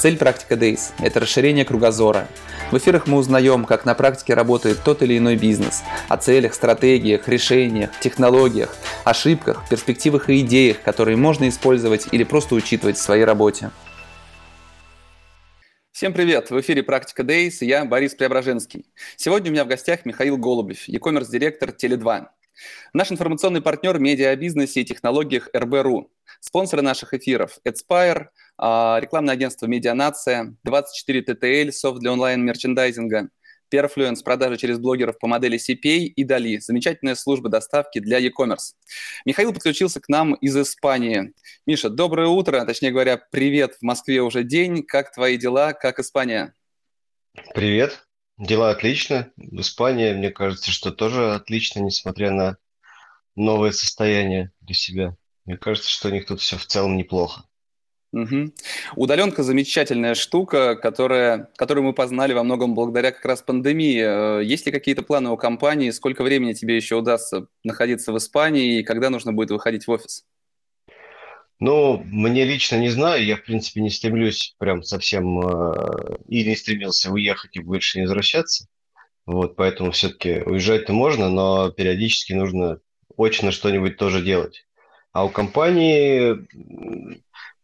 Цель «Практика Days» – это расширение кругозора – в эфирах мы узнаем, как на практике работает тот или иной бизнес, о целях, стратегиях, решениях, технологиях, ошибках, перспективах и идеях, которые можно использовать или просто учитывать в своей работе. Всем привет! В эфире «Практика Days» и я Борис Преображенский. Сегодня у меня в гостях Михаил Голубев, e-commerce директор Теле2. Наш информационный партнер в медиабизнесе и технологиях РБРУ. Спонсоры наших эфиров – Adspire, рекламное агентство «Медианация», 24 ТТЛ, софт для онлайн-мерчендайзинга, Perfluence, продажи через блогеров по модели CPA и Дали, замечательная служба доставки для e-commerce. Михаил подключился к нам из Испании. Миша, доброе утро, точнее говоря, привет, в Москве уже день. Как твои дела, как Испания? Привет, дела отлично. В Испании, мне кажется, что тоже отлично, несмотря на новое состояние для себя. Мне кажется, что у них тут все в целом неплохо. Угу. Удаленка замечательная штука, которая, которую мы познали во многом благодаря как раз пандемии. Э, есть ли какие-то планы у компании? Сколько времени тебе еще удастся находиться в Испании и когда нужно будет выходить в офис? Ну, мне лично не знаю, я, в принципе, не стремлюсь прям совсем э, и не стремился уехать и больше не возвращаться. Вот, поэтому все-таки уезжать-то можно, но периодически нужно очно что-нибудь тоже делать. А у компании,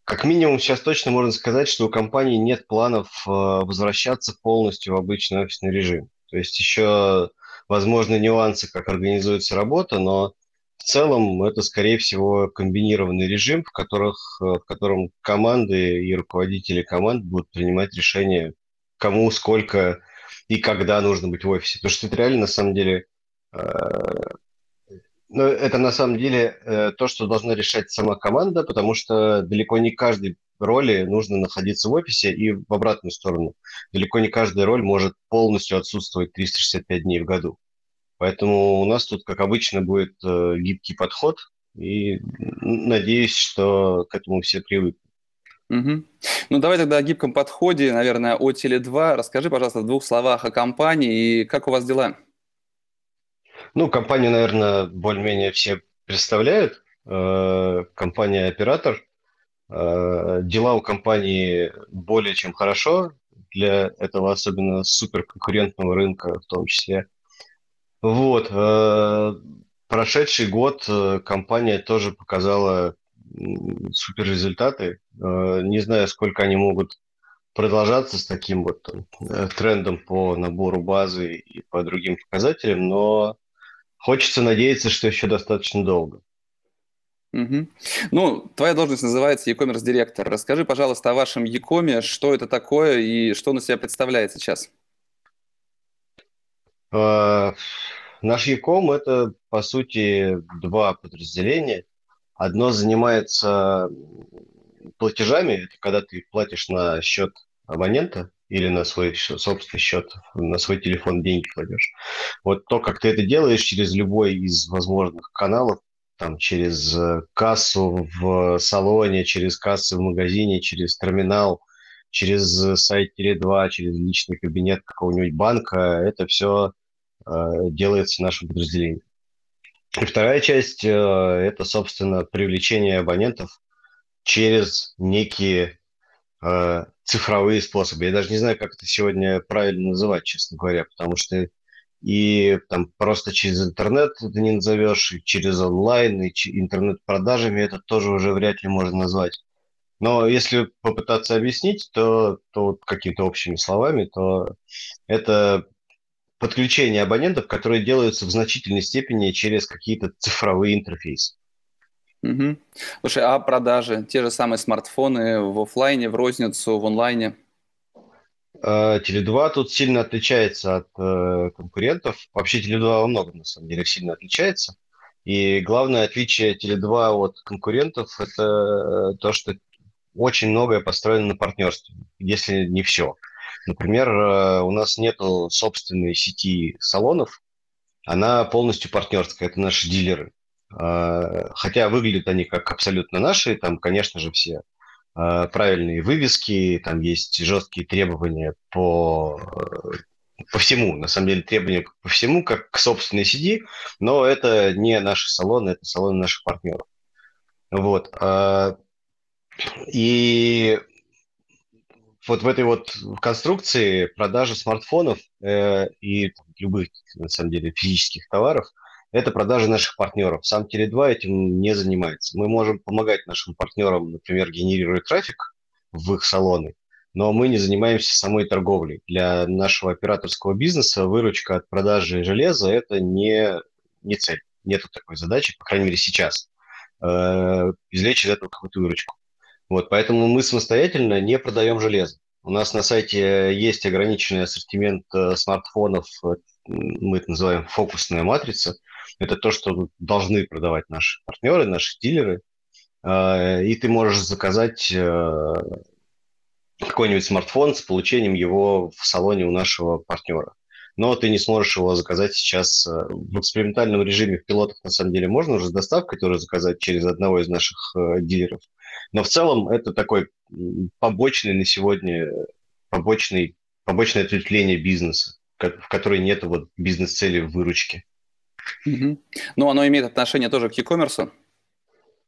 как минимум, сейчас точно можно сказать, что у компании нет планов э, возвращаться полностью в обычный офисный режим. То есть еще возможны нюансы, как организуется работа, но в целом это, скорее всего, комбинированный режим, в, которых, э, в котором команды и руководители команд будут принимать решения, кому, сколько и когда нужно быть в офисе. Потому что это реально, на самом деле, э, но это на самом деле э, то, что должна решать сама команда, потому что далеко не каждой роли нужно находиться в офисе и в обратную сторону. Далеко не каждая роль может полностью отсутствовать 365 дней в году. Поэтому у нас тут, как обычно, будет э, гибкий подход, и надеюсь, что к этому все привыкнут. Угу. Ну, давай тогда о гибком подходе, наверное, о Теле2. Расскажи, пожалуйста, в двух словах о компании и как у вас дела? Ну, компанию, наверное, более-менее все представляют. Э, компания-оператор. Э, дела у компании более чем хорошо для этого особенно суперконкурентного рынка в том числе. Вот. Э, прошедший год компания тоже показала супер результаты. Не знаю, сколько они могут продолжаться с таким вот трендом по набору базы и по другим показателям, но Хочется надеяться, что еще достаточно долго. Угу. Ну, твоя должность называется e-commerce директор. Расскажи, пожалуйста, о вашем e что это такое и что он из себя представляет сейчас. Uh, наш e это, по сути, два подразделения. Одно занимается платежами, это когда ты платишь на счет абонента, или на свой собственный счет, на свой телефон деньги кладешь. Вот то, как ты это делаешь через любой из возможных каналов, там, через э, кассу в салоне, через кассы в магазине, через терминал, через сайт Теле2, через личный кабинет какого-нибудь банка, это все э, делается нашим подразделением. И вторая часть э, это, собственно, привлечение абонентов через некие э, цифровые способы. Я даже не знаю, как это сегодня правильно называть, честно говоря, потому что и там просто через интернет это не назовешь, и через онлайн, и интернет-продажами это тоже уже вряд ли можно назвать. Но если попытаться объяснить, то, то вот какими-то общими словами, то это подключение абонентов, которые делаются в значительной степени через какие-то цифровые интерфейсы. Угу. Слушай, а продажи? Те же самые смартфоны в офлайне, в розницу, в онлайне? А, Теле2 тут сильно отличается от э, конкурентов. Вообще Теле2 во многом, на самом деле, сильно отличается. И главное отличие Теле2 от конкурентов – это э, то, что очень многое построено на партнерстве, если не все. Например, э, у нас нет собственной сети салонов, она полностью партнерская, это наши дилеры. Э, хотя выглядят они как абсолютно наши, там, конечно же, все э, правильные вывески, там есть жесткие требования по, по всему, на самом деле требования по всему, как к собственной CD, но это не наши салоны, это салоны наших партнеров. Вот. И вот в этой вот конструкции продажи смартфонов э, и любых, на самом деле, физических товаров – это продажи наших партнеров. Сам Теле2 этим не занимается. Мы можем помогать нашим партнерам, например, генерировать трафик в их салоны, но мы не занимаемся самой торговлей. Для нашего операторского бизнеса выручка от продажи железа – это не, не цель. Нету такой задачи, по крайней мере, сейчас. Э, извлечь из этого какую-то выручку. Вот, поэтому мы самостоятельно не продаем железо. У нас на сайте есть ограниченный ассортимент э, смартфонов, э, мы это называем фокусная матрица. Это то, что должны продавать наши партнеры, наши дилеры. Э, и ты можешь заказать какой-нибудь смартфон с получением его в салоне у нашего партнера. Но ты не сможешь его заказать сейчас в экспериментальном режиме в пилотах. На самом деле можно уже с доставкой тоже заказать через одного из наших дилеров. Но в целом это такой побочный на сегодня, побочный, побочное ответвление бизнеса, в которой нет вот бизнес-цели выручки. Угу. Ну, оно имеет отношение тоже к e-commerce?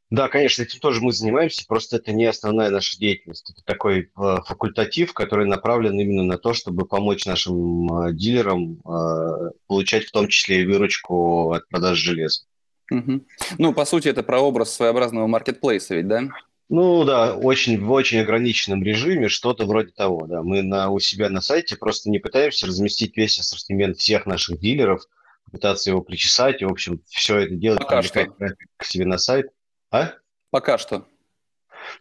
Да, конечно, этим тоже мы занимаемся, просто это не основная наша деятельность. Это такой э, факультатив, который направлен именно на то, чтобы помочь нашим э, дилерам э, получать в том числе и выручку от продаж железа. Угу. Ну, по сути, это про образ своеобразного маркетплейса ведь, да? Ну да, очень, в очень ограниченном режиме, что-то вроде того, да. Мы на, у себя на сайте просто не пытаемся разместить весь ассортимент всех наших дилеров, пытаться его причесать, и, в общем, все это делать, пока что. к себе на сайт. А? Пока что.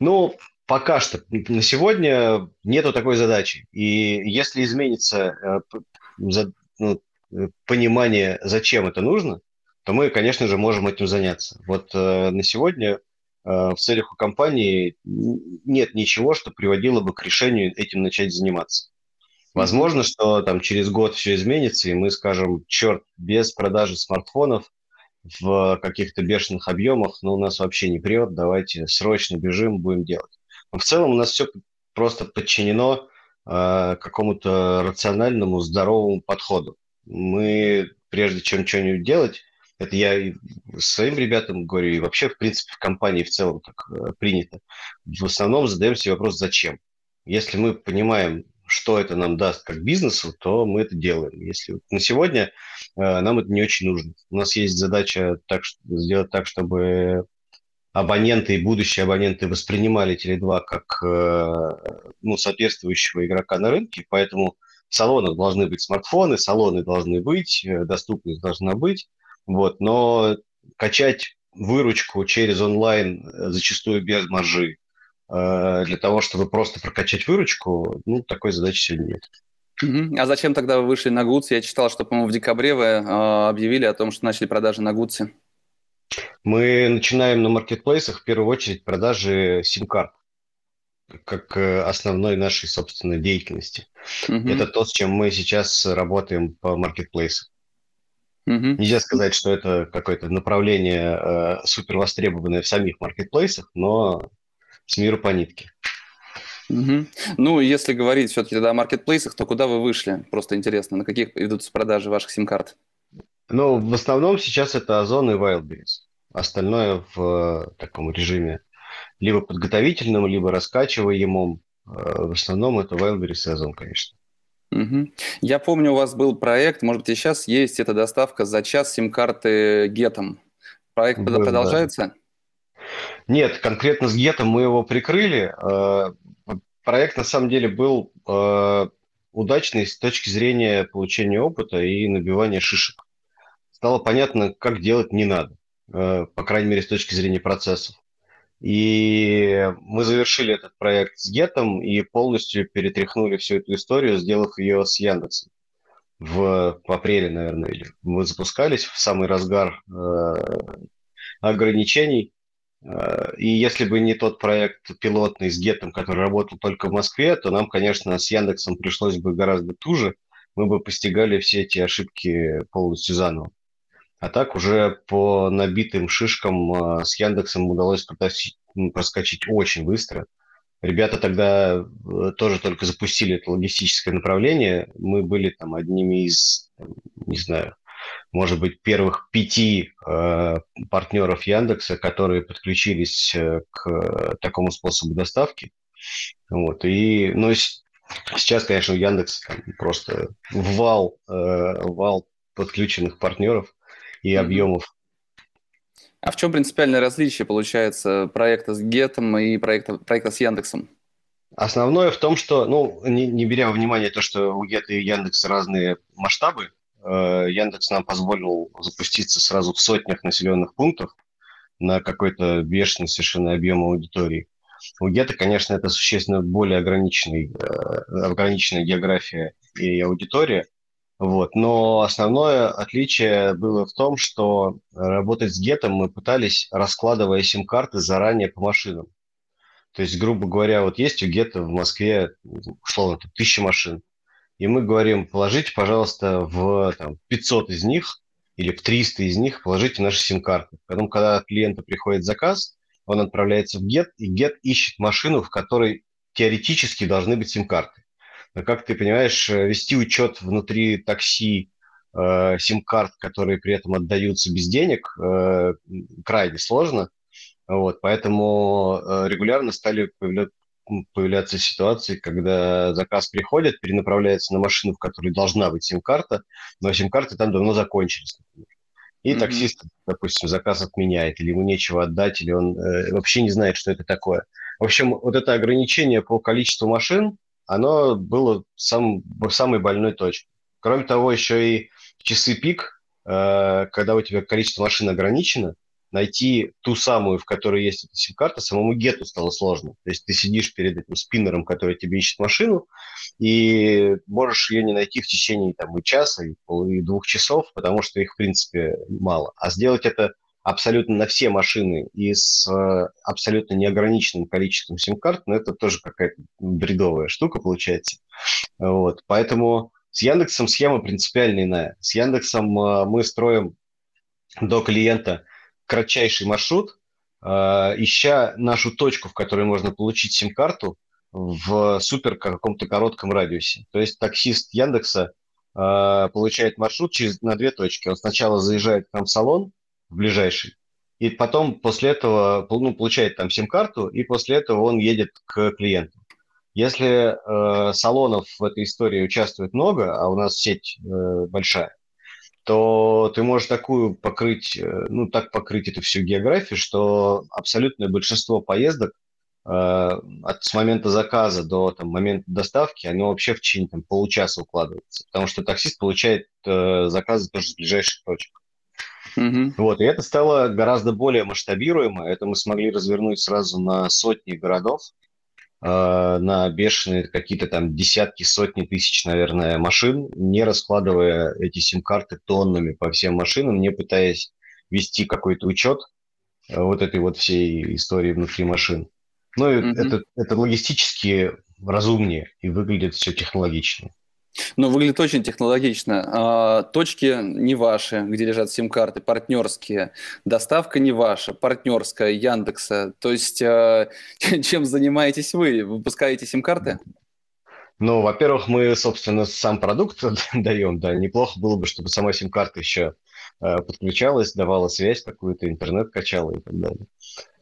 Ну, пока что. На сегодня нету такой задачи. И если изменится э, ну, э, понимание, зачем это нужно, то мы, конечно же, можем этим заняться. Вот э, на сегодня в целях у компании нет ничего, что приводило бы к решению этим начать заниматься. Возможно, что там через год все изменится, и мы скажем, черт, без продажи смартфонов в каких-то бешеных объемах, ну, у нас вообще не прет, давайте срочно бежим, будем делать. Но в целом у нас все просто подчинено э, какому-то рациональному, здоровому подходу. Мы, прежде чем что-нибудь делать, это я и своим ребятам говорю, и вообще, в принципе, в компании в целом так э, принято. В основном задаем себе вопрос, зачем. Если мы понимаем, что это нам даст как бизнесу, то мы это делаем. Если на сегодня э, нам это не очень нужно. У нас есть задача так, сделать так, чтобы абоненты и будущие абоненты воспринимали Теле2 как э, ну, соответствующего игрока на рынке, поэтому в салонах должны быть смартфоны, салоны должны быть, доступность должна быть, вот, но качать выручку через онлайн э, зачастую без маржи э, для того, чтобы просто прокачать выручку, ну, такой задачи сегодня нет. Uh-huh. А зачем тогда вы вышли на Гудси? Я читал, что, по-моему, в декабре вы э, объявили о том, что начали продажи на Гудси. Мы начинаем на маркетплейсах в первую очередь продажи сим-карт как э, основной нашей собственной деятельности. Uh-huh. Это то, с чем мы сейчас работаем по маркетплейсу. Угу. Нельзя сказать, что это какое-то направление э, супер востребованное в самих маркетплейсах, но с миру по нитке. Угу. Ну, если говорить все-таки о маркетплейсах, то куда вы вышли? Просто интересно, на каких ведутся продажи ваших сим-карт? Ну, в основном сейчас это Озон и Wildberries. Остальное в э, таком режиме либо подготовительном, либо раскачиваемом. Э, в основном это Wildberries и Озон, конечно. Угу. Я помню, у вас был проект, может быть, и сейчас есть эта доставка за час сим-карты гетом. Проект был, продолжается? Да. Нет, конкретно с гетом мы его прикрыли. Э, проект на самом деле был э, удачный с точки зрения получения опыта и набивания шишек. Стало понятно, как делать не надо, э, по крайней мере, с точки зрения процессов. И мы завершили этот проект с Гетом и полностью перетряхнули всю эту историю, сделав ее с Яндексом. В, в апреле, наверное, мы запускались в самый разгар э, ограничений. Э, и если бы не тот проект пилотный с Гетом, который работал только в Москве, то нам, конечно, с Яндексом пришлось бы гораздо туже. Мы бы постигали все эти ошибки полностью заново. А так уже по набитым шишкам с Яндексом удалось проскочить очень быстро. Ребята тогда э, тоже только запустили это логистическое направление. Мы были там одними из, не знаю, может быть, первых пяти э, партнеров Яндекса, которые подключились э, к такому способу доставки. Вот. И, ну, сейчас, конечно, у Яндекса там просто вал, э, вал подключенных партнеров и объемов а в чем принципиальное различие, получается, проекта с Гетом и проекта, проекта с Яндексом? Основное в том, что, ну, не, не беря во внимание то, что у Гета и Яндекса разные масштабы, э, Яндекс нам позволил запуститься сразу в сотнях населенных пунктов на какой-то бешеный совершенно объем аудитории. У Гета, конечно, это существенно более ограниченный, э, ограниченная география и аудитория, вот. Но основное отличие было в том, что работать с гетом мы пытались, раскладывая сим-карты заранее по машинам. То есть, грубо говоря, вот есть у гета в Москве, условно, тысяча машин. И мы говорим, положите, пожалуйста, в там, 500 из них или в 300 из них положите наши сим-карты. Потом, когда клиента приходит заказ, он отправляется в GET, и GET ищет машину, в которой теоретически должны быть сим-карты. Но, как ты понимаешь, э, вести учет внутри такси э, сим-карт, которые при этом отдаются без денег, э, крайне сложно. Вот, поэтому э, регулярно стали. Появляться ситуации, когда заказ приходит, перенаправляется на машину, в которой должна быть сим-карта, но сим-карты там давно закончились, например. И mm-hmm. таксист, допустим, заказ отменяет, или ему нечего отдать, или он э, вообще не знает, что это такое. В общем, вот это ограничение по количеству машин, оно было сам, самой больной точкой. Кроме того, еще и часы пик, э, когда у тебя количество машин ограничено, найти ту самую, в которой есть эта сим-карта, самому гету стало сложно. То есть ты сидишь перед этим спиннером, который тебе ищет машину, и можешь ее не найти в течение там, и часа, и, и двух часов, потому что их, в принципе, мало. А сделать это абсолютно на все машины и с э, абсолютно неограниченным количеством сим-карт, но ну, это тоже какая-то бредовая штука получается. Вот. Поэтому с Яндексом схема принципиально иная. С Яндексом э, мы строим до клиента кратчайший маршрут, э, ища нашу точку, в которой можно получить сим-карту в супер каком-то коротком радиусе. То есть таксист Яндекса получает маршрут через, на две точки. Он сначала заезжает к нам в салон, в ближайший. И потом после этого ну, получает там сим-карту, и после этого он едет к клиенту. Если э, салонов в этой истории участвует много, а у нас сеть э, большая, то ты можешь такую покрыть, э, ну так покрыть эту всю географию, что абсолютное большинство поездок э, от с момента заказа до там, момента доставки, оно вообще в течение там, получаса укладывается, потому что таксист получает э, заказы тоже с ближайших точек. Угу. Вот, и это стало гораздо более масштабируемо. Это мы смогли развернуть сразу на сотни городов, на бешеные какие-то там десятки, сотни тысяч, наверное, машин, не раскладывая эти сим-карты тоннами по всем машинам, не пытаясь вести какой-то учет э, вот этой вот всей истории внутри машин. Ну, mm это, это логистически разумнее и выглядит все технологичнее. Ну, выглядит очень технологично. А, точки не ваши, где лежат сим-карты, партнерские. Доставка не ваша, партнерская, Яндекса. То есть, а, чем занимаетесь вы? Выпускаете сим-карты? Ну, во-первых, мы, собственно, сам продукт даем, да. Неплохо было бы, чтобы сама сим-карта еще а, подключалась, давала связь какую-то, интернет качала и так далее.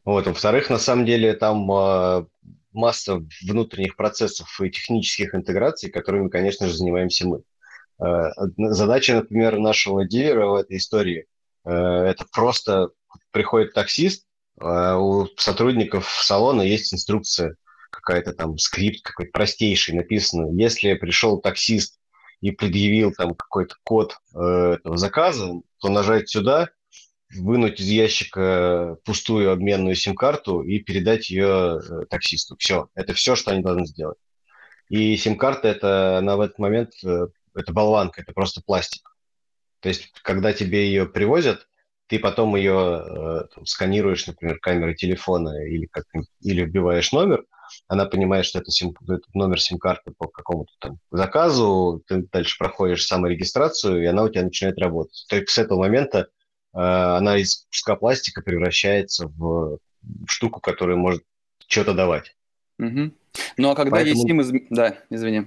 Вот. Во-вторых, на самом деле там масса внутренних процессов и технических интеграций, которыми, конечно же, занимаемся мы. Э, задача, например, нашего дилера в этой истории э, – это просто приходит таксист, э, у сотрудников салона есть инструкция, какая-то там скрипт какой-то простейший написано. Если пришел таксист и предъявил там какой-то код этого заказа, то нажать сюда – вынуть из ящика пустую обменную сим-карту и передать ее э, таксисту. Все, это все, что они должны сделать. И сим-карта, это, она в этот момент, э, это болванка, это просто пластик. То есть, когда тебе ее привозят, ты потом ее э, там, сканируешь, например, камерой телефона или, как, или вбиваешь номер, она понимает, что это, сим, это номер сим-карты по какому-то там заказу, ты дальше проходишь саморегистрацию, и она у тебя начинает работать. Только с этого момента она из куска пластика превращается в штуку, которая может что-то давать. Угу. Ну а когда поэтому... есть из... Да, извини.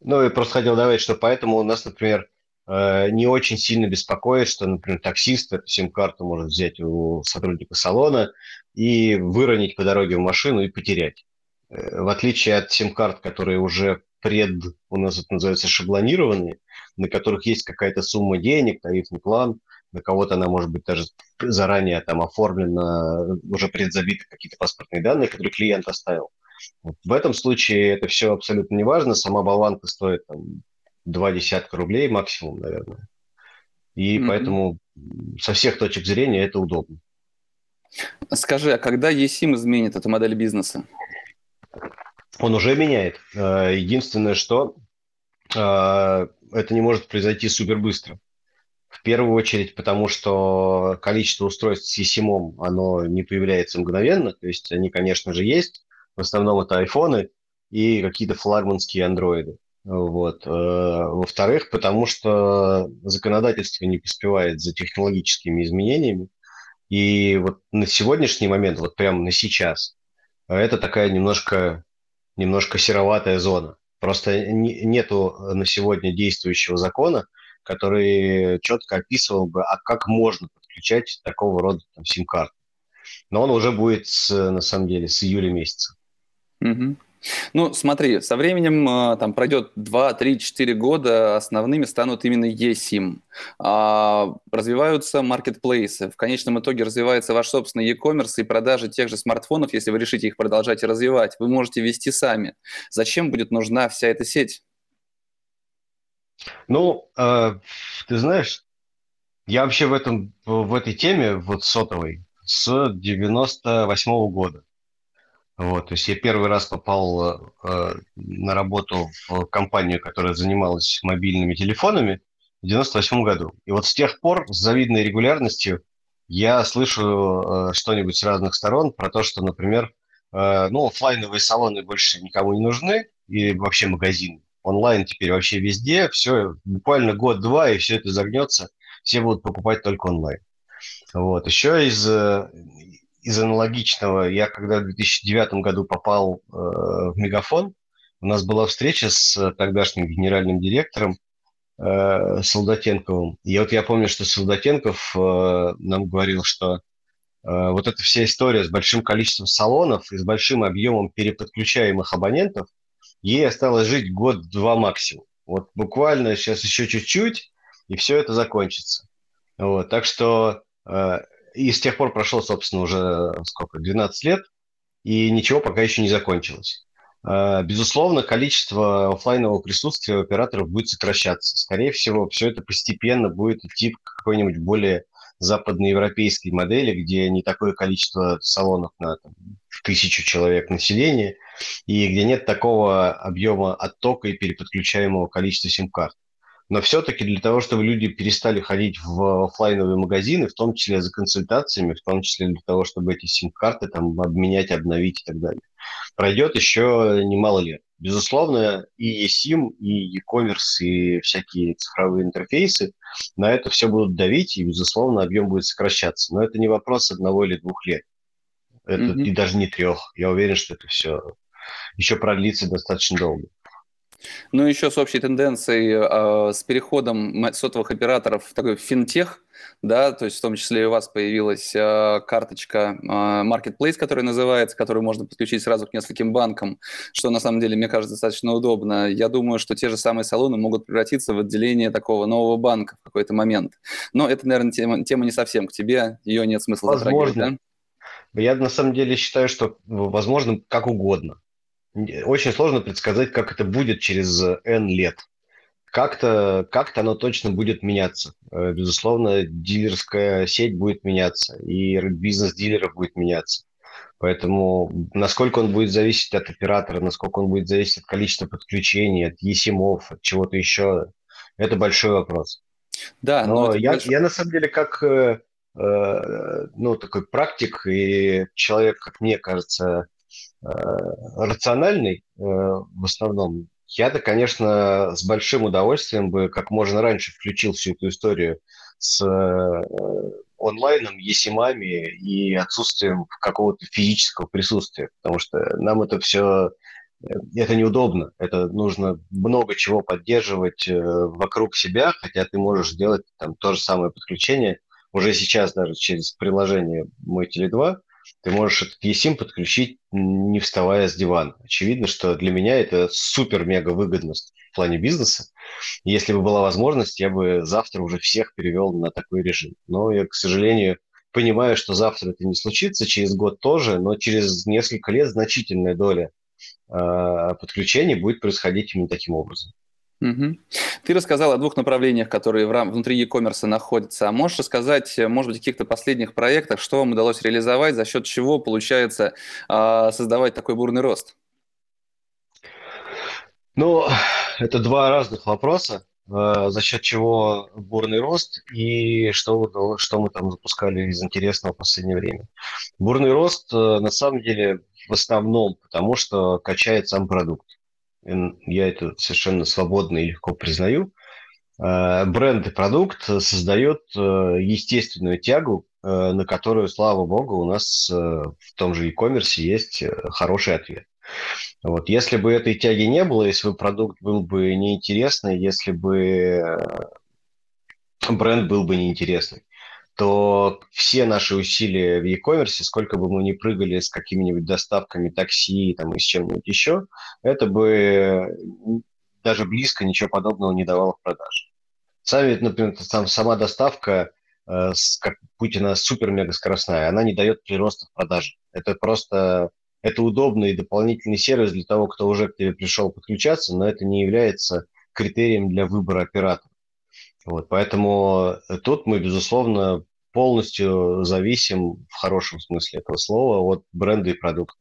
Ну, я просто хотел добавить, что поэтому у нас, например, э, не очень сильно беспокоит, что, например, таксист эту сим-карту может взять у сотрудника салона и выронить по дороге в машину и потерять. Э, в отличие от сим-карт, которые уже пред, у нас это называется, шаблонированные, на которых есть какая-то сумма денег, тарифный план, на кого-то она может быть даже заранее там оформлена, уже предзабиты какие-то паспортные данные, которые клиент оставил. Вот в этом случае это все абсолютно не важно. Сама болванка стоит там, два десятка рублей максимум, наверное. И mm-hmm. поэтому со всех точек зрения это удобно. Скажи, а когда ЕСИМ изменит эту модель бизнеса? Он уже меняет. Э, единственное, что э, это не может произойти супер быстро. В первую очередь, потому что количество устройств с eSIM, оно не появляется мгновенно. То есть они, конечно же, есть, в основном это айфоны и какие-то флагманские андроиды. Вот. Э, во-вторых, потому что законодательство не поспевает за технологическими изменениями. И вот на сегодняшний момент, вот прямо на сейчас, это такая немножко, немножко сероватая зона. Просто нету на сегодня действующего закона, который четко описывал бы, а как можно подключать такого рода там, сим-карты. Но он уже будет, с, на самом деле, с июля месяца. Угу. Ну, смотри, со временем а, там пройдет 2, 3, 4 года, основными станут именно eSIM. А, развиваются маркетплейсы. В конечном итоге развивается ваш собственный e-commerce и продажи тех же смартфонов, если вы решите их продолжать развивать. Вы можете вести сами. Зачем будет нужна вся эта сеть? Ну, э, ты знаешь, я вообще в, этом, в этой теме, вот сотовой, с 98 -го года. Вот, то есть я первый раз попал э, на работу в компанию, которая занималась мобильными телефонами в 98 году. И вот с тех пор с завидной регулярностью я слышу э, что-нибудь с разных сторон про то, что, например, э, ну, офлайновые салоны больше никому не нужны, и вообще магазины. Онлайн теперь вообще везде, все, буквально год-два, и все это загнется, все будут покупать только онлайн. Вот. Еще из, э, из аналогичного, я когда в 2009 году попал э, в Мегафон, у нас была встреча с тогдашним генеральным директором э, Солдатенковым. И вот я помню, что Солдатенков э, нам говорил, что э, вот эта вся история с большим количеством салонов и с большим объемом переподключаемых абонентов, ей осталось жить год-два максимум. Вот буквально сейчас еще чуть-чуть, и все это закончится. Вот, так что э, и с тех пор прошло, собственно, уже сколько, 12 лет, и ничего пока еще не закончилось. А, безусловно, количество офлайнового присутствия операторов будет сокращаться. Скорее всего, все это постепенно будет идти к какой-нибудь более западноевропейской модели, где не такое количество салонов на там, тысячу человек населения, и где нет такого объема оттока и переподключаемого количества сим-карт но все-таки для того, чтобы люди перестали ходить в офлайновые магазины, в том числе за консультациями, в том числе для того, чтобы эти сим-карты там обменять, обновить и так далее, пройдет еще немало лет. Безусловно, и eSIM, и e-commerce, и всякие цифровые интерфейсы на это все будут давить, и, безусловно, объем будет сокращаться. Но это не вопрос одного или двух лет. Это mm-hmm. и даже не трех. Я уверен, что это все еще продлится достаточно долго. Ну, еще с общей тенденцией, э, с переходом сотовых операторов в такой финтех, да, то есть в том числе и у вас появилась э, карточка э, Marketplace, которая называется, которую можно подключить сразу к нескольким банкам, что на самом деле, мне кажется, достаточно удобно. Я думаю, что те же самые салоны могут превратиться в отделение такого нового банка в какой-то момент. Но это, наверное, тема, тема не совсем к тебе, ее нет смысла Возможно. Да? Я на самом деле считаю, что возможно как угодно очень сложно предсказать, как это будет через N лет. Как-то как оно точно будет меняться. Э, безусловно, дилерская сеть будет меняться, и бизнес дилеров будет меняться. Поэтому насколько он будет зависеть от оператора, насколько он будет зависеть от количества подключений, от есимов, от чего-то еще, это большой вопрос. Да, но, но я, большой... я на самом деле как э, э, ну, такой практик и человек, как мне кажется, Э, рациональный э, в основном, я-то, конечно, с большим удовольствием бы как можно раньше включил всю эту историю с э, онлайном, есимами и отсутствием какого-то физического присутствия, потому что нам это все это неудобно, это нужно много чего поддерживать э, вокруг себя, хотя ты можешь сделать там то же самое подключение уже сейчас даже через приложение Мой Теле2, ты можешь этот eSIM подключить, не вставая с дивана. Очевидно, что для меня это супер-мега выгодно в плане бизнеса. Если бы была возможность, я бы завтра уже всех перевел на такой режим. Но я, к сожалению, понимаю, что завтра это не случится, через год тоже, но через несколько лет значительная доля Э, подключение будет происходить именно таким образом. Угу. Ты рассказал о двух направлениях, которые в рам- внутри e-commerce находятся. А можешь рассказать, может быть, о каких-то последних проектах, что вам удалось реализовать, за счет чего получается э, создавать такой бурный рост? Ну, это два разных вопроса. Э, за счет чего бурный рост и что, что мы там запускали из интересного в последнее время. Бурный рост, э, на самом деле, в основном потому, что качает сам продукт. Я это совершенно свободно и легко признаю. Э, бренд и продукт создает естественную тягу, на которую, слава богу, у нас в том же e-commerce есть хороший ответ. Вот. Если бы этой тяги не было, если бы продукт был бы неинтересный, если бы э, бренд был бы неинтересный, то все наши усилия в e-commerce, сколько бы мы ни прыгали с какими-нибудь доставками такси там, и с чем-нибудь еще, это бы даже близко ничего подобного не давало в продаже. Сами, например, там, сама доставка э, с, как Путина супер-мега скоростная, она не дает прироста в продаже. Это просто это удобный дополнительный сервис для того, кто уже к тебе пришел подключаться, но это не является критерием для выбора оператора. Вот, поэтому э, тут мы, безусловно, полностью зависим в хорошем смысле этого слова от бренда и продукта.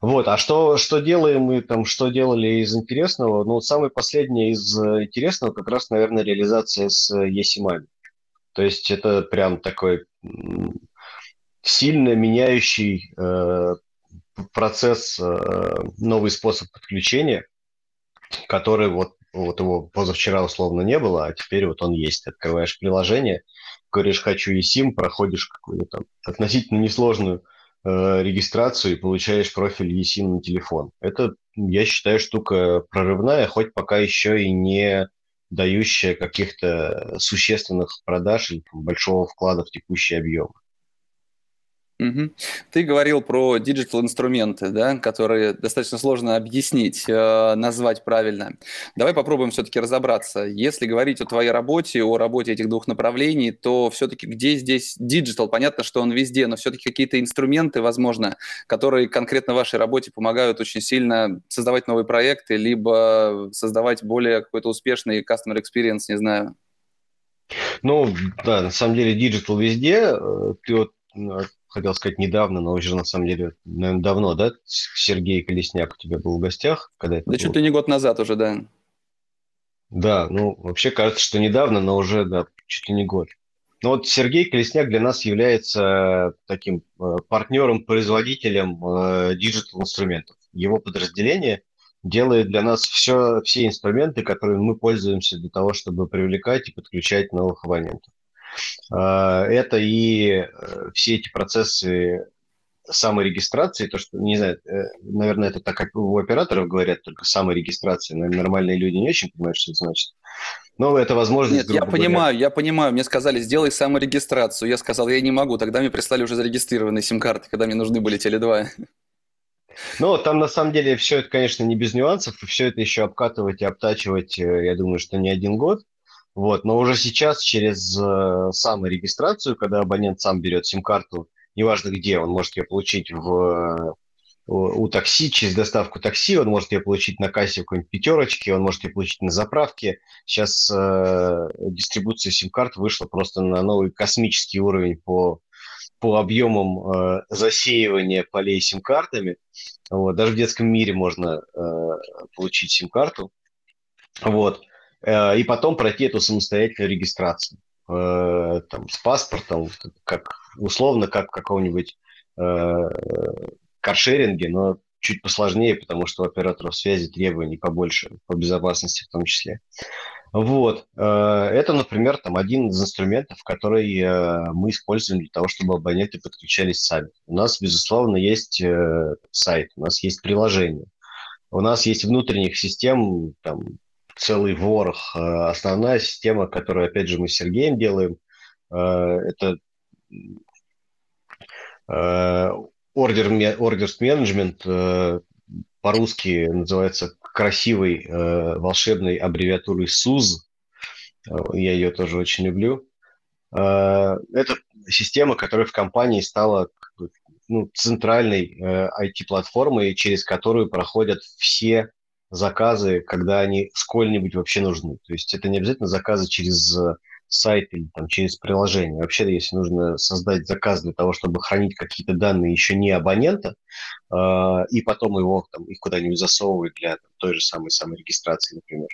Вот, а что, что делаем мы там, что делали из интересного? Ну, самое последнее из э, интересного как раз, наверное, реализация с есимами. То есть это прям такой сильно меняющий э, процесс, э, новый способ подключения, который вот, вот его позавчера условно не было, а теперь вот он есть. Открываешь приложение, говоришь «хочу eSIM», проходишь какую-то там относительно несложную э, регистрацию и получаешь профиль eSIM на телефон. Это, я считаю, штука прорывная, хоть пока еще и не дающая каких-то существенных продаж или там, большого вклада в текущий объем. Угу. Ты говорил про digital-инструменты, да, которые достаточно сложно объяснить, э, назвать правильно. Давай попробуем все-таки разобраться. Если говорить о твоей работе, о работе этих двух направлений, то все-таки где здесь digital? Понятно, что он везде, но все-таки какие-то инструменты, возможно, которые конкретно вашей работе помогают очень сильно создавать новые проекты, либо создавать более какой-то успешный customer experience, не знаю. Ну, да, на самом деле digital везде. Э, ты вот хотел сказать недавно, но уже на самом деле, наверное, давно, да? Сергей Колесняк у тебя был в гостях? Когда это да чуть ли не год назад уже, да. Да, ну, вообще кажется, что недавно, но уже, да, чуть ли не год. Ну вот Сергей Колесняк для нас является таким э, партнером-производителем э, digital-инструментов. Его подразделение делает для нас все, все инструменты, которыми мы пользуемся для того, чтобы привлекать и подключать новых абонентов. А, это и э, все эти процессы саморегистрации, то, что, не знаю, э, наверное, это так, как у операторов говорят, только саморегистрация, наверное, нормальные люди не очень понимают, что это значит. Но это возможность... Нет, я понимаю, я понимаю. Мне сказали, сделай саморегистрацию. Я сказал, я не могу. Тогда мне прислали уже зарегистрированные сим-карты, когда мне нужны были Теле2. Ну, там на самом деле все это, конечно, не без нюансов, все это еще обкатывать и обтачивать, э, я думаю, что не один год. Вот, но уже сейчас через э, саморегистрацию, когда абонент сам берет сим-карту, неважно где, он может ее получить в, у такси, через доставку такси, он может ее получить на кассе в какой-нибудь пятерочке, он может ее получить на заправке. Сейчас э, дистрибуция сим-карт вышла просто на новый космический уровень по, по объемам э, засеивания полей сим-картами. Вот, даже в детском мире можно э, получить сим-карту. Вот. Э, и потом пройти эту самостоятельную регистрацию э, там, с паспортом, как условно, как в каком-нибудь э, каршеринге, но чуть посложнее, потому что у операторов связи требований побольше, по безопасности в том числе. Вот. Э, это, например, там один из инструментов, который мы используем для того, чтобы абоненты подключались сами. У нас, безусловно, есть сайт, у нас есть приложение, у нас есть внутренних систем, там, целый ворох. Основная система, которую, опять же, мы с Сергеем делаем, это order, orders management, по-русски называется красивой э, волшебной аббревиатурой СУЗ. Э, я ее тоже очень люблю. Э, это система, которая в компании стала ну, центральной э, IT-платформой, через которую проходят все заказы, когда они сколь-нибудь вообще нужны. То есть это не обязательно заказы через сайт или там, через приложение. Вообще, если нужно создать заказ для того, чтобы хранить какие-то данные еще не абонента, э, и потом его там, их куда-нибудь засовывать для там, той же самой саморегистрации, например,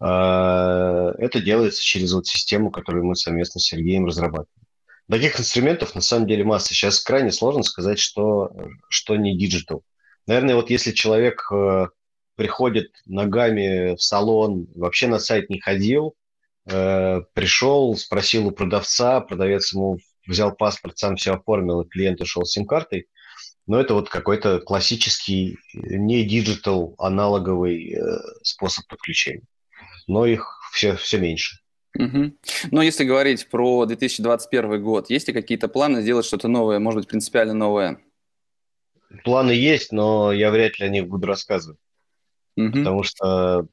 э, это делается через вот систему, которую мы совместно с Сергеем разрабатываем. Таких инструментов на самом деле масса. Сейчас крайне сложно сказать, что, что не digital. Наверное, вот если человек э, приходит ногами в салон, вообще на сайт не ходил, Э, пришел, спросил у продавца, продавец ему взял паспорт, сам все оформил, и клиент ушел с сим-картой. Но это вот какой-то классический, не digital, аналоговый э, способ подключения. Но их все, все меньше. Угу. Но если говорить про 2021 год, есть ли какие-то планы сделать что-то новое, может быть, принципиально новое? Планы есть, но я вряд ли о них буду рассказывать. Угу. Потому что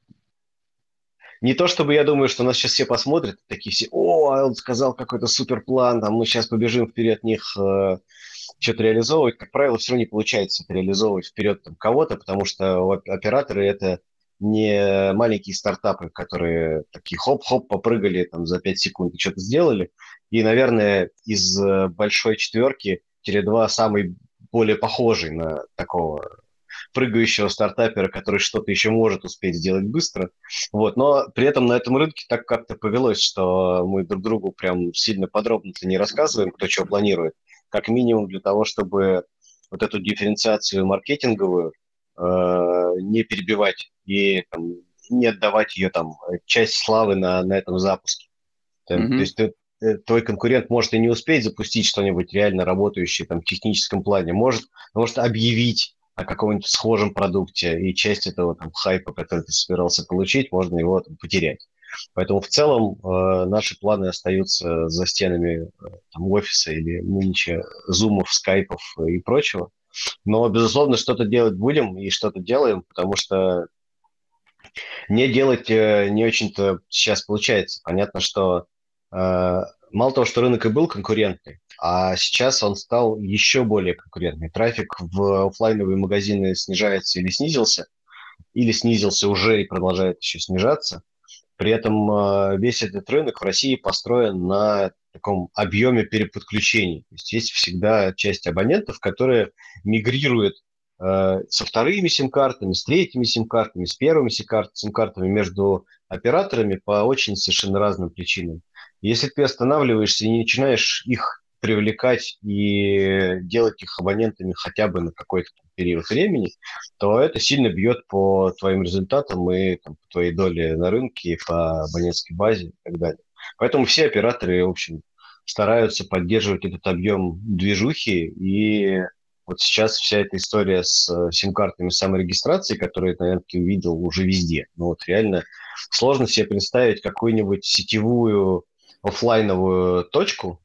не то чтобы я думаю, что нас сейчас все посмотрят, такие все, о, он сказал какой-то супер план, там мы сейчас побежим вперед них э, что-то реализовывать. Как правило, все равно не получается реализовывать вперед там, кого-то, потому что операторы это не маленькие стартапы, которые такие хоп-хоп попрыгали там за 5 секунд и что-то сделали. И, наверное, из э, большой четверки Теле2 самый более похожий на такого прыгающего стартапера, который что-то еще может успеть сделать быстро. Вот. Но при этом на этом рынке так как-то повелось, что мы друг другу прям сильно подробно не рассказываем, кто что планирует. Как минимум для того, чтобы вот эту дифференциацию маркетинговую э, не перебивать и там, не отдавать ее там часть славы на, на этом запуске. Mm-hmm. То есть ты, э, твой конкурент может и не успеть запустить что-нибудь реально работающее там, в техническом плане, может, может объявить о каком-нибудь схожем продукте, и часть этого там, хайпа, который ты собирался получить, можно его там, потерять. Поэтому в целом э, наши планы остаются за стенами э, там, офиса или нынче зумов, скайпов и прочего. Но, безусловно, что-то делать будем и что-то делаем, потому что не делать э, не очень-то сейчас получается. Понятно, что э, мало того, что рынок и был конкурентный, а сейчас он стал еще более конкурентный. Трафик в офлайновые магазины снижается или снизился, или снизился уже и продолжает еще снижаться. При этом э, весь этот рынок в России построен на таком объеме переподключений. То есть есть всегда часть абонентов, которые мигрируют э, со вторыми сим-картами, с третьими сим-картами, с первыми сим-картами между операторами по очень совершенно разным причинам. Если ты останавливаешься и не начинаешь их привлекать и делать их абонентами хотя бы на какой-то период времени, то это сильно бьет по твоим результатам и там, по твоей доле на рынке, по абонентской базе и так далее. Поэтому все операторы, в общем, стараются поддерживать этот объем движухи, и вот сейчас вся эта история с э, сим-картами саморегистрации, которую, наверное, ты увидел уже везде. Ну вот реально сложно себе представить какую-нибудь сетевую офлайновую точку,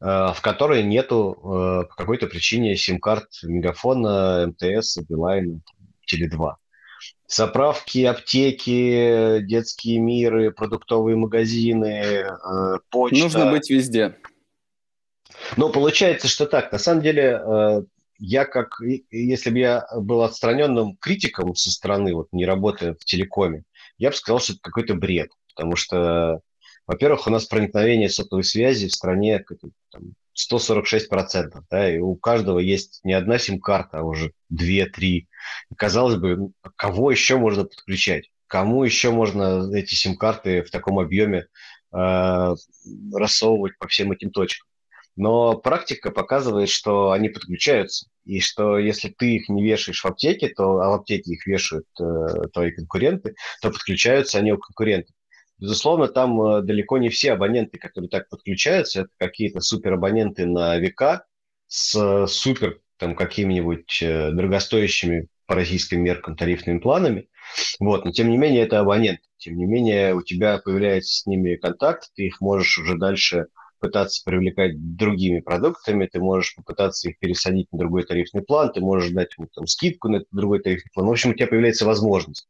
в которой нету э, по какой-то причине сим-карт Мегафона, МТС, Билайн, Теле2. Заправки, аптеки, детские миры, продуктовые магазины, э, почта. Нужно быть везде. Ну, получается, что так. На самом деле, я как, если бы я был отстраненным критиком со стороны, вот не работая в телекоме, я бы сказал, что это какой-то бред. Потому что во-первых, у нас проникновение сотовой связи в стране там, 146%, да, и у каждого есть не одна сим-карта, а уже две-три. казалось бы, кого еще можно подключать? Кому еще можно эти сим-карты в таком объеме э, рассовывать по всем этим точкам? Но практика показывает, что они подключаются, и что если ты их не вешаешь в аптеке, то а в аптеке их вешают э, твои конкуренты, то подключаются они у конкурентов. Безусловно, там э, далеко не все абоненты, которые так подключаются, это какие-то суперабоненты на века с э, супер там какими-нибудь э, дорогостоящими по российским меркам тарифными планами. Вот, но тем не менее это абонент. Тем не менее у тебя появляется с ними контакт, ты их можешь уже дальше пытаться привлекать другими продуктами, ты можешь попытаться их пересадить на другой тарифный план, ты можешь дать ему там скидку на этот другой тарифный план. В общем, у тебя появляется возможность.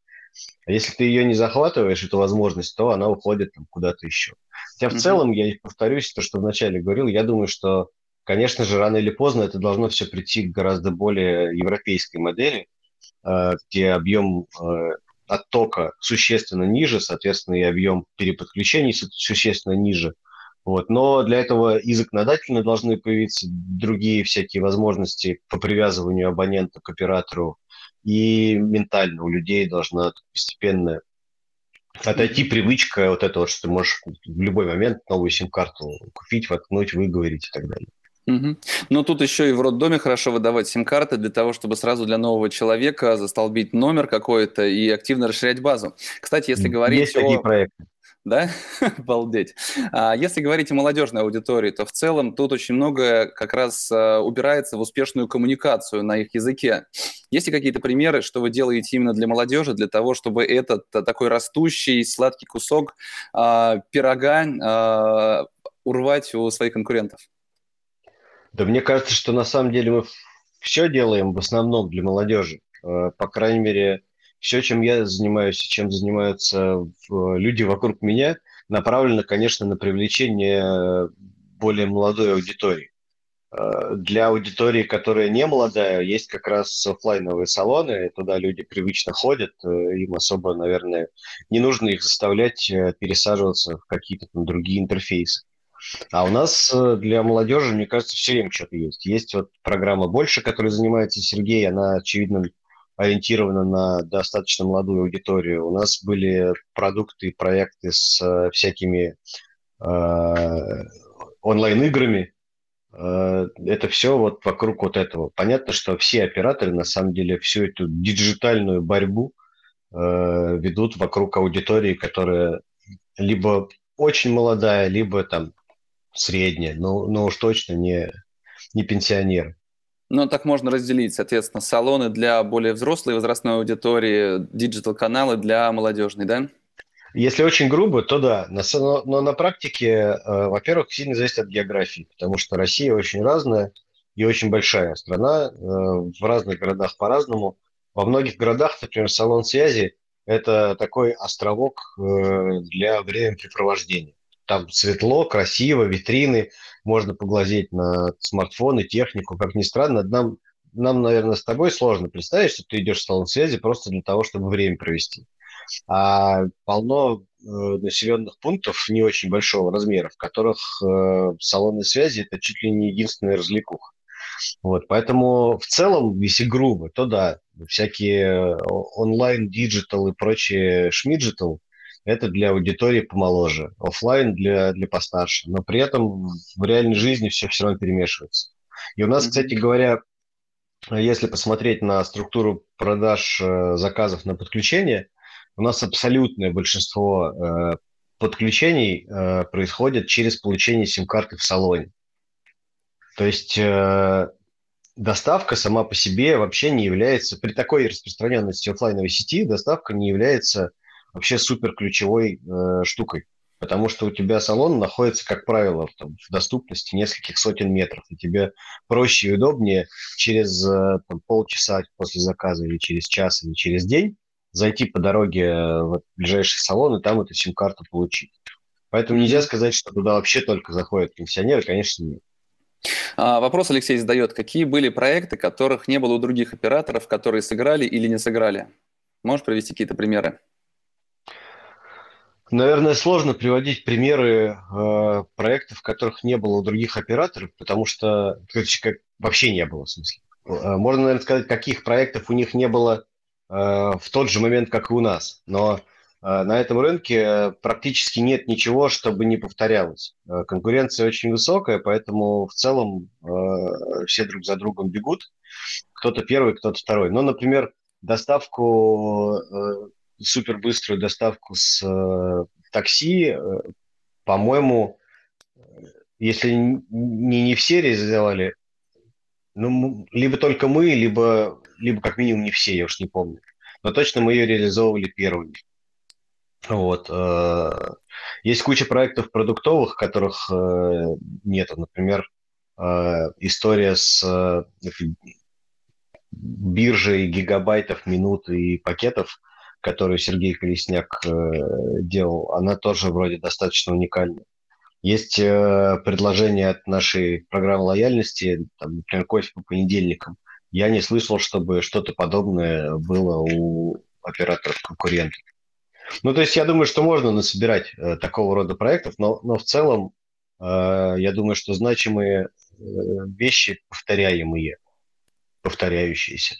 А если ты ее не захватываешь, эту возможность, то она уходит там куда-то еще. Хотя в mm-hmm. целом, я повторюсь, то, что вначале говорил, я думаю, что, конечно же, рано или поздно это должно все прийти к гораздо более европейской модели, э, где объем э, оттока существенно ниже, соответственно, и объем переподключений существенно ниже. Вот. Но для этого и законодательно должны появиться другие всякие возможности по привязыванию абонента к оператору, и ментально у людей должна постепенно отойти привычка вот этого, что ты можешь в любой момент новую сим-карту купить, воткнуть, выговорить и так далее. Угу. Но тут еще и в роддоме хорошо выдавать сим-карты для того, чтобы сразу для нового человека застолбить номер какой-то и активно расширять базу. Кстати, если говорить Есть о... такие проекты да? Обалдеть. А если говорить о молодежной аудитории, то в целом тут очень много как раз а, убирается в успешную коммуникацию на их языке. Есть ли какие-то примеры, что вы делаете именно для молодежи, для того, чтобы этот а, такой растущий сладкий кусок а, пирога а, урвать у своих конкурентов? Да мне кажется, что на самом деле мы все делаем в основном для молодежи. По крайней мере, все, чем я занимаюсь, чем занимаются люди вокруг меня, направлено, конечно, на привлечение более молодой аудитории. Э, для аудитории, которая не молодая, есть как раз офлайновые салоны, туда люди привычно ходят, э, им особо, наверное, не нужно их заставлять э, пересаживаться в какие-то там другие интерфейсы. А у нас для молодежи, мне кажется, все время что-то есть. Есть вот программа «Больше», которой занимается Сергей, она, очевидно, ориентирована на достаточно молодую аудиторию. У нас были продукты проекты с э, всякими э, онлайн-играми. Э, это все вот вокруг вот этого. Понятно, что все операторы на самом деле всю эту диджитальную борьбу э, ведут вокруг аудитории, которая либо очень молодая, либо там средняя, но, но уж точно не, не пенсионеры. Ну, так можно разделить, соответственно, салоны для более взрослой возрастной аудитории, digital-каналы для молодежной, да? Если очень грубо, то да. Но, но на практике, э, во-первых, сильно зависит от географии, потому что Россия очень разная и очень большая страна, э, в разных городах по-разному. Во многих городах, например, салон связи – это такой островок э, для времяпрепровождения. Там светло, красиво, витрины, можно поглазеть на смартфоны, технику. Как ни странно, нам, нам, наверное, с тобой сложно представить, что ты идешь в салон связи просто для того, чтобы время провести. А полно э, населенных пунктов не очень большого размера, в которых э, салоны связи это чуть ли не единственная развлекуха. Вот, поэтому в целом, если грубо, то да, всякие э, онлайн, digital и прочие шмиджитал, это для аудитории помоложе, офлайн для, для постарше. Но при этом в реальной жизни все все равно перемешивается. И у нас, кстати говоря, если посмотреть на структуру продаж э, заказов на подключение, у нас абсолютное большинство э, подключений э, происходит через получение сим-карты в салоне. То есть доставка сама по себе вообще не является, при такой распространенности офлайновой сети, доставка не является вообще супер ключевой э, штукой. Потому что у тебя салон находится, как правило, там, в доступности нескольких сотен метров. И тебе проще и удобнее через э, там, полчаса после заказа или через час или через день зайти по дороге э, в ближайший салон и там эту сим-карту получить. Поэтому нельзя сказать, что туда вообще только заходят пенсионеры, конечно, нет. А, вопрос Алексей задает. Какие были проекты, которых не было у других операторов, которые сыграли или не сыграли? Можешь привести какие-то примеры? Наверное, сложно приводить примеры э, проектов, которых не было у других операторов, потому что как, вообще не было в смысле. Э, можно, наверное, сказать, каких проектов у них не было э, в тот же момент, как и у нас. Но э, на этом рынке практически нет ничего, чтобы не повторялось. Э, конкуренция очень высокая, поэтому в целом э, все друг за другом бегут. Кто-то первый, кто-то второй. Но, например, доставку э, супербыструю доставку с э, такси, по-моему, если не, не все реализовали, ну, либо только мы, либо, либо как минимум не все, я уж не помню. Но точно мы ее реализовывали первыми. Вот. Э, есть куча проектов продуктовых, которых э, нет. Например, э, история с биржей гигабайтов, минут и пакетов, которую Сергей Колесняк делал, она тоже вроде достаточно уникальна. Есть предложение от нашей программы лояльности, там, например, кофе по понедельникам. Я не слышал, чтобы что-то подобное было у операторов конкурентов. Ну, то есть я думаю, что можно насобирать э, такого рода проектов, но, но в целом э, я думаю, что значимые э, вещи повторяемые, повторяющиеся.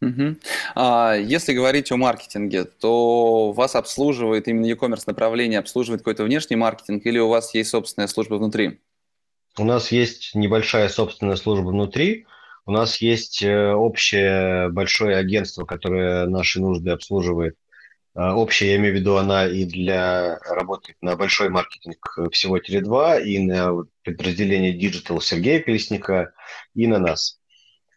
Угу. А если говорить о маркетинге, то вас обслуживает именно e-commerce направление, обслуживает какой-то внешний маркетинг или у вас есть собственная служба внутри? У нас есть небольшая собственная служба внутри. У нас есть э, общее большое агентство, которое наши нужды обслуживает а, общая, я имею в виду, она и для работает на большой маркетинг всего Теле2, и на подразделение Digital Сергея Колесника, и на нас.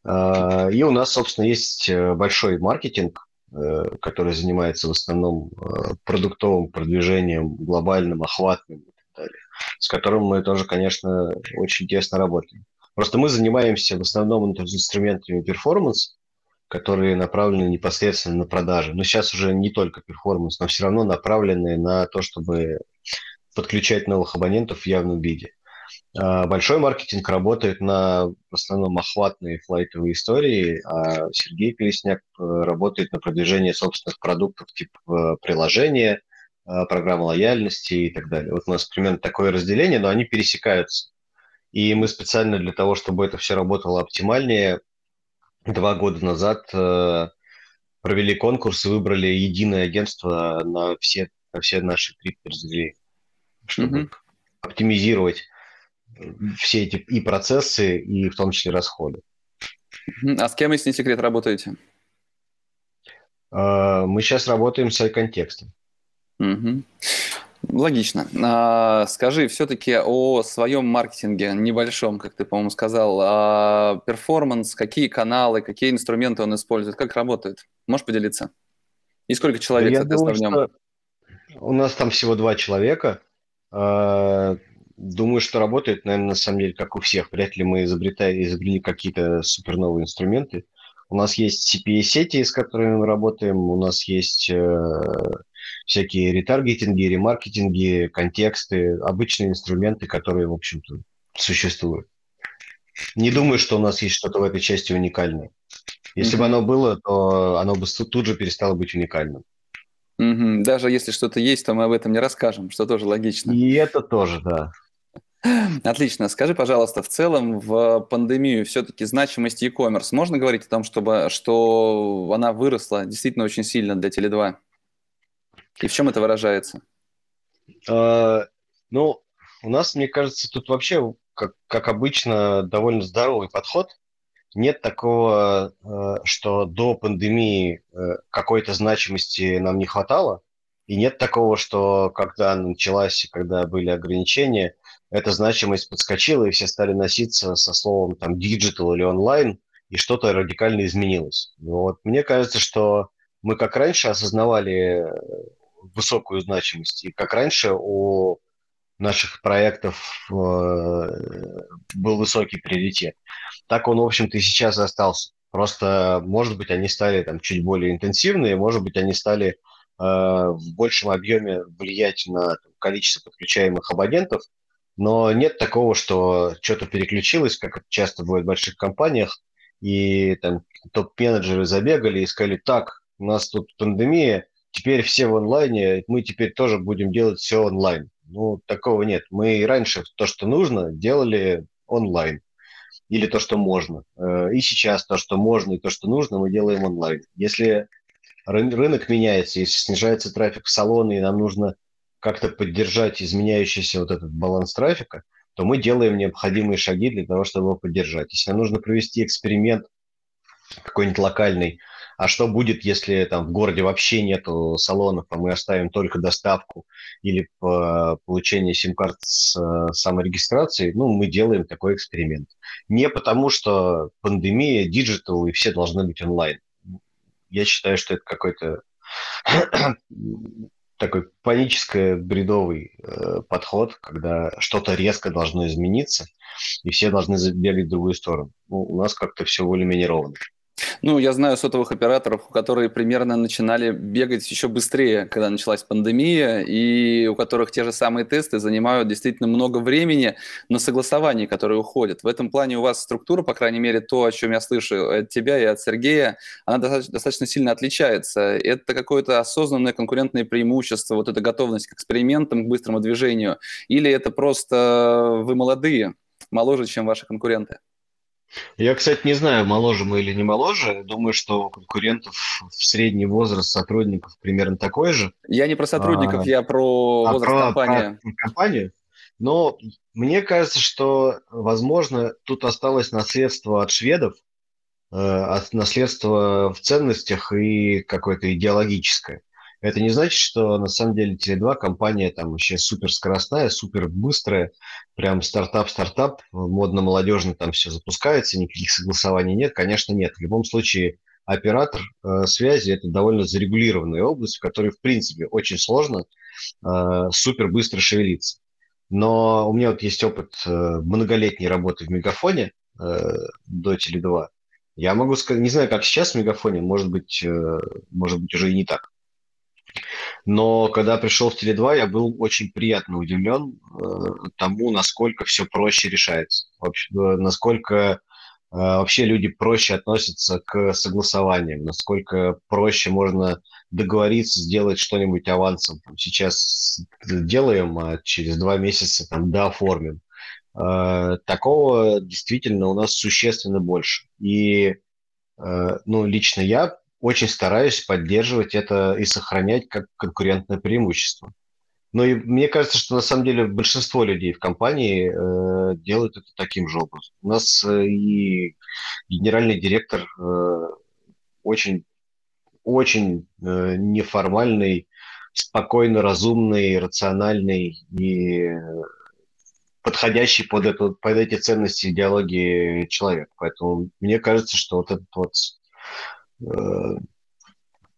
А, и у нас, собственно, есть э, большой маркетинг, э, который занимается в основном э, продуктовым продвижением, глобальным, охватным и так далее, с которым мы тоже, конечно, очень тесно работаем. Просто мы занимаемся в основном инструментами performance, которые направлены непосредственно на продажи. Но сейчас уже не только performance, но все равно направлены на то, чтобы подключать новых абонентов в явном виде. А, большой маркетинг работает на в основном охватные флайтовые истории, а Сергей Колесняк э, работает на продвижение собственных продуктов типа э, приложения, э, программы лояльности и так далее. Вот у нас примерно такое разделение, но они пересекаются. И мы специально для того, чтобы это все работало оптимальнее, два года назад э, провели конкурс и выбрали единое агентство на все, на все наши три подразделения, чтобы mm-hmm. оптимизировать все эти и процессы, и в том числе расходы. А с кем, если не секрет, работаете? Э, мы сейчас работаем с контекстом. Угу. Логично. А, скажи все-таки о своем маркетинге небольшом, как ты, по-моему, сказал. А, перформанс, какие каналы, какие инструменты он использует, как работает? Можешь поделиться? И сколько человек, Я думаю, нем? У нас там всего два человека. Думаю, что работает, наверное, на самом деле, как у всех. Вряд ли мы изобретали, изобрели какие-то суперновые инструменты. У нас есть CPA-сети, с которыми мы работаем. У нас есть э, всякие ретаргетинги, ремаркетинги, контексты, обычные инструменты, которые, в общем-то, существуют. Не думаю, что у нас есть что-то в этой части уникальное. Если mm-hmm. бы оно было, то оно бы тут же перестало быть уникальным. Mm-hmm. Даже если что-то есть, то мы об этом не расскажем, что тоже логично. И это тоже, да. Отлично. Скажи, пожалуйста, в целом в пандемию все-таки значимость e-commerce можно говорить о том, чтобы, что она выросла действительно очень сильно для Теле2? И в чем это выражается? А, ну, у нас, мне кажется, тут вообще, как, как обычно, довольно здоровый подход. Нет такого, э, что до пандемии э, какой-то значимости нам не хватало. И нет такого, что когда началась, когда были ограничения, эта значимость подскочила, и все стали носиться со словом там digital или онлайн, и что-то радикально изменилось. Вот. Мне кажется, что мы как раньше осознавали высокую значимость. И как раньше у наших проектов э, был высокий приоритет. Так он, в общем-то, и сейчас остался. Просто, может быть, они стали там чуть более интенсивные, может быть, они стали э, в большем объеме влиять на там, количество подключаемых абонентов, но нет такого, что что-то переключилось, как часто бывает в больших компаниях, и там топ-менеджеры забегали и сказали, так, у нас тут пандемия, теперь все в онлайне, мы теперь тоже будем делать все онлайн. Ну, такого нет. Мы и раньше то, что нужно, делали онлайн. Или то, что можно. Э, и сейчас то, что можно, и то, что нужно, мы делаем онлайн. Если рынок меняется, если снижается трафик в салоны, и нам нужно как-то поддержать изменяющийся вот этот баланс трафика, то мы делаем необходимые шаги для того, чтобы его поддержать. Если нужно провести эксперимент какой-нибудь локальный, А что будет, если там в городе вообще нету салонов, а мы оставим только доставку или по получение сим-карт с э, саморегистрацией? Ну, мы делаем такой эксперимент. Не потому, что пандемия, digital и все должны быть онлайн. Я считаю, что это какой-то такой панический, бредовый э, подход, когда что-то резко должно измениться, и все должны забегать в другую сторону. Ну, у нас как-то все более-менее ровно. Ну, я знаю сотовых операторов, которые примерно начинали бегать еще быстрее, когда началась пандемия, и у которых те же самые тесты занимают действительно много времени на согласование, которые уходят. В этом плане у вас структура, по крайней мере, то, о чем я слышу от тебя и от Сергея, она достаточно сильно отличается. Это какое-то осознанное конкурентное преимущество, вот эта готовность к экспериментам, к быстрому движению, или это просто вы молодые, моложе, чем ваши конкуренты? Я, кстати, не знаю, моложе мы или не моложе. Думаю, что у конкурентов в средний возраст сотрудников примерно такой же. Я не про сотрудников, а, я про а возраст про, компании. Про компанию. Но мне кажется, что, возможно, тут осталось наследство от шведов, э, наследство в ценностях и какое-то идеологическое. Это не значит, что на самом деле Tele2 компания там вообще супер скоростная, супер быстрая, прям стартап-стартап, модно-молодежно там все запускается, никаких согласований нет. Конечно, нет. В любом случае, оператор э, связи – это довольно зарегулированная область, в которой, в принципе, очень сложно э, супер быстро шевелиться. Но у меня вот есть опыт э, многолетней работы в Мегафоне э, до Теле2. Я могу сказать, не знаю, как сейчас в Мегафоне, может быть, э, может быть уже и не так. Но когда пришел в Теле2, я был очень приятно удивлен э, тому, насколько все проще решается. Вообще, э, насколько э, вообще люди проще относятся к согласованиям, насколько проще можно договориться, сделать что-нибудь авансом. Там, сейчас делаем, а через два месяца там дооформим. Э, такого действительно у нас существенно больше. И э, ну, лично я очень стараюсь поддерживать это и сохранять как конкурентное преимущество. Но и мне кажется, что на самом деле большинство людей в компании э, делают это таким же образом. У нас э, и генеральный директор э, очень, очень э, неформальный, спокойно разумный, рациональный и подходящий под, эту, под эти ценности идеологии человек. Поэтому мне кажется, что вот этот вот Э,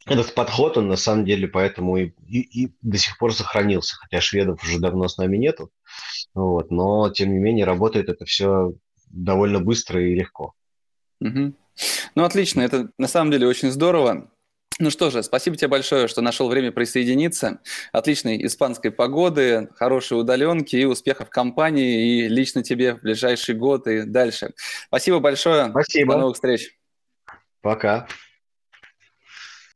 этот подход, он на самом деле поэтому и, и, и до сих пор сохранился, хотя шведов уже давно с нами нету, вот, но тем не менее работает это все довольно быстро и легко. Угу. Ну, отлично, это на самом деле очень здорово. Ну что же, спасибо тебе большое, что нашел время присоединиться. Отличной испанской погоды, хорошей удаленки и успехов компании и лично тебе в ближайший год и дальше. Спасибо большое. Спасибо. До новых встреч. Пока.